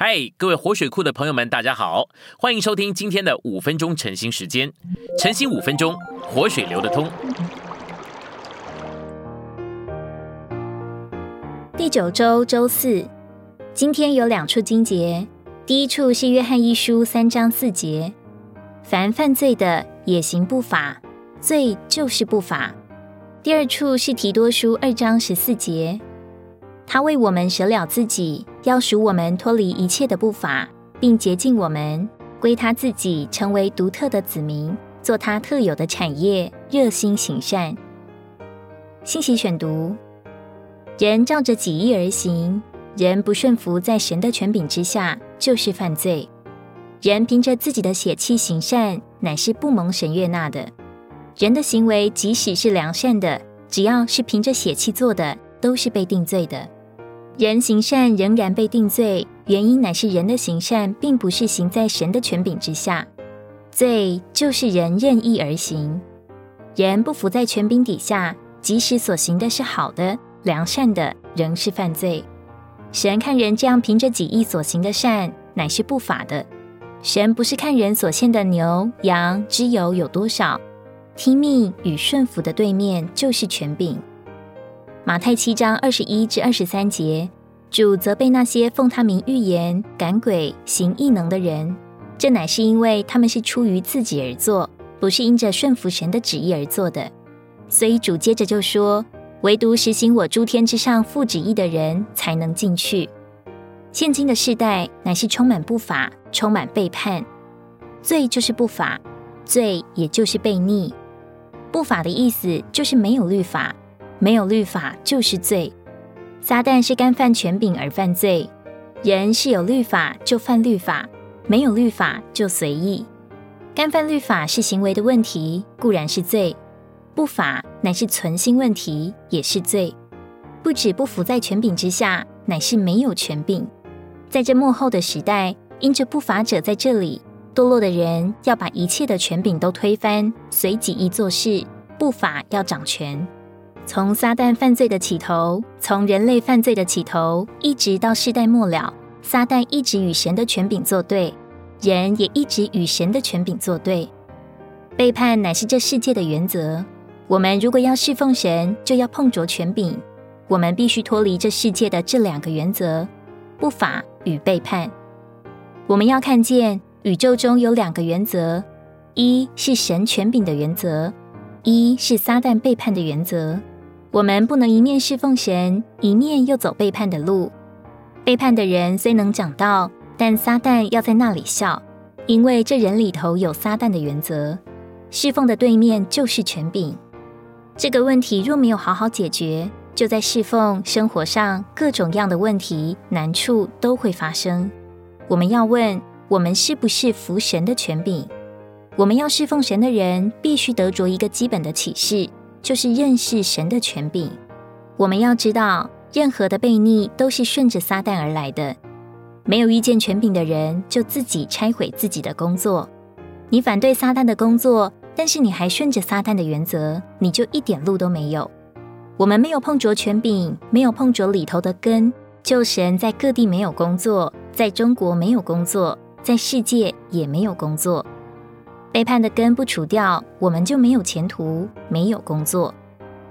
嗨，各位活水库的朋友们，大家好，欢迎收听今天的五分钟晨兴时间。晨兴五分钟，活水流得通。第九周周四，今天有两处经节。第一处是约翰一书三章四节：凡犯罪的也行不法，罪就是不法。第二处是提多书二章十四节。他为我们舍了自己，要赎我们脱离一切的不法，并洁净我们，归他自己，成为独特的子民，做他特有的产业，热心行善。信息选读：人照着己意而行，人不顺服在神的权柄之下，就是犯罪。人凭着自己的血气行善，乃是不蒙神悦纳的。人的行为即使是良善的，只要是凭着血气做的，都是被定罪的。人行善仍然被定罪，原因乃是人的行善并不是行在神的权柄之下，罪就是人任意而行。人不服在权柄底下，即使所行的是好的、良善的，仍是犯罪。神看人这样凭着己意所行的善，乃是不法的。神不是看人所献的牛羊之油有多少，听命与顺服的对面就是权柄。马太七章二十一至二十三节，主责备那些奉他名预言、赶鬼、行异能的人，这乃是因为他们是出于自己而做，不是因着顺服神的旨意而做的。所以主接着就说：“唯独实行我诸天之上父旨意的人，才能进去。”现今的世代乃是充满不法、充满背叛，罪就是不法，罪也就是悖逆。不法的意思就是没有律法。没有律法就是罪，撒旦是干犯权柄而犯罪，人是有律法就犯律法，没有律法就随意。干犯律法是行为的问题，固然是罪；不法乃是存心问题，也是罪。不止不服在权柄之下，乃是没有权柄。在这幕后的时代，因着不法者在这里堕落的人，要把一切的权柄都推翻，随己意做事，不法要掌权。从撒旦犯罪的起头，从人类犯罪的起头，一直到世代末了，撒旦一直与神的权柄作对，人也一直与神的权柄作对。背叛乃是这世界的原则。我们如果要侍奉神，就要碰着权柄。我们必须脱离这世界的这两个原则：不法与背叛。我们要看见宇宙中有两个原则：一是神权柄的原则，一是撒旦背叛的原则。我们不能一面侍奉神，一面又走背叛的路。背叛的人虽能讲道，但撒旦要在那里笑，因为这人里头有撒旦的原则。侍奉的对面就是权柄。这个问题若没有好好解决，就在侍奉生活上各种样的问题难处都会发生。我们要问：我们是不是服神的权柄？我们要侍奉神的人，必须得着一个基本的启示。就是认识神的权柄。我们要知道，任何的悖逆都是顺着撒旦而来的。没有遇见权柄的人，就自己拆毁自己的工作。你反对撒旦的工作，但是你还顺着撒旦的原则，你就一点路都没有。我们没有碰着权柄，没有碰着里头的根，就神在各地没有工作，在中国没有工作，在世界也没有工作。背叛的根不除掉，我们就没有前途，没有工作。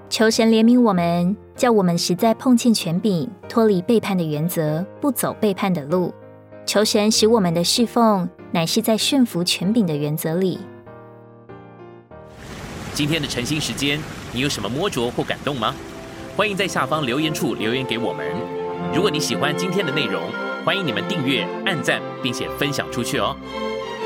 求神怜悯我们，叫我们实在碰见权柄，脱离背叛的原则，不走背叛的路。求神使我们的侍奉乃是在顺服权柄的原则里。今天的晨兴时间，你有什么摸着或感动吗？欢迎在下方留言处留言给我们。如果你喜欢今天的内容，欢迎你们订阅、按赞，并且分享出去哦。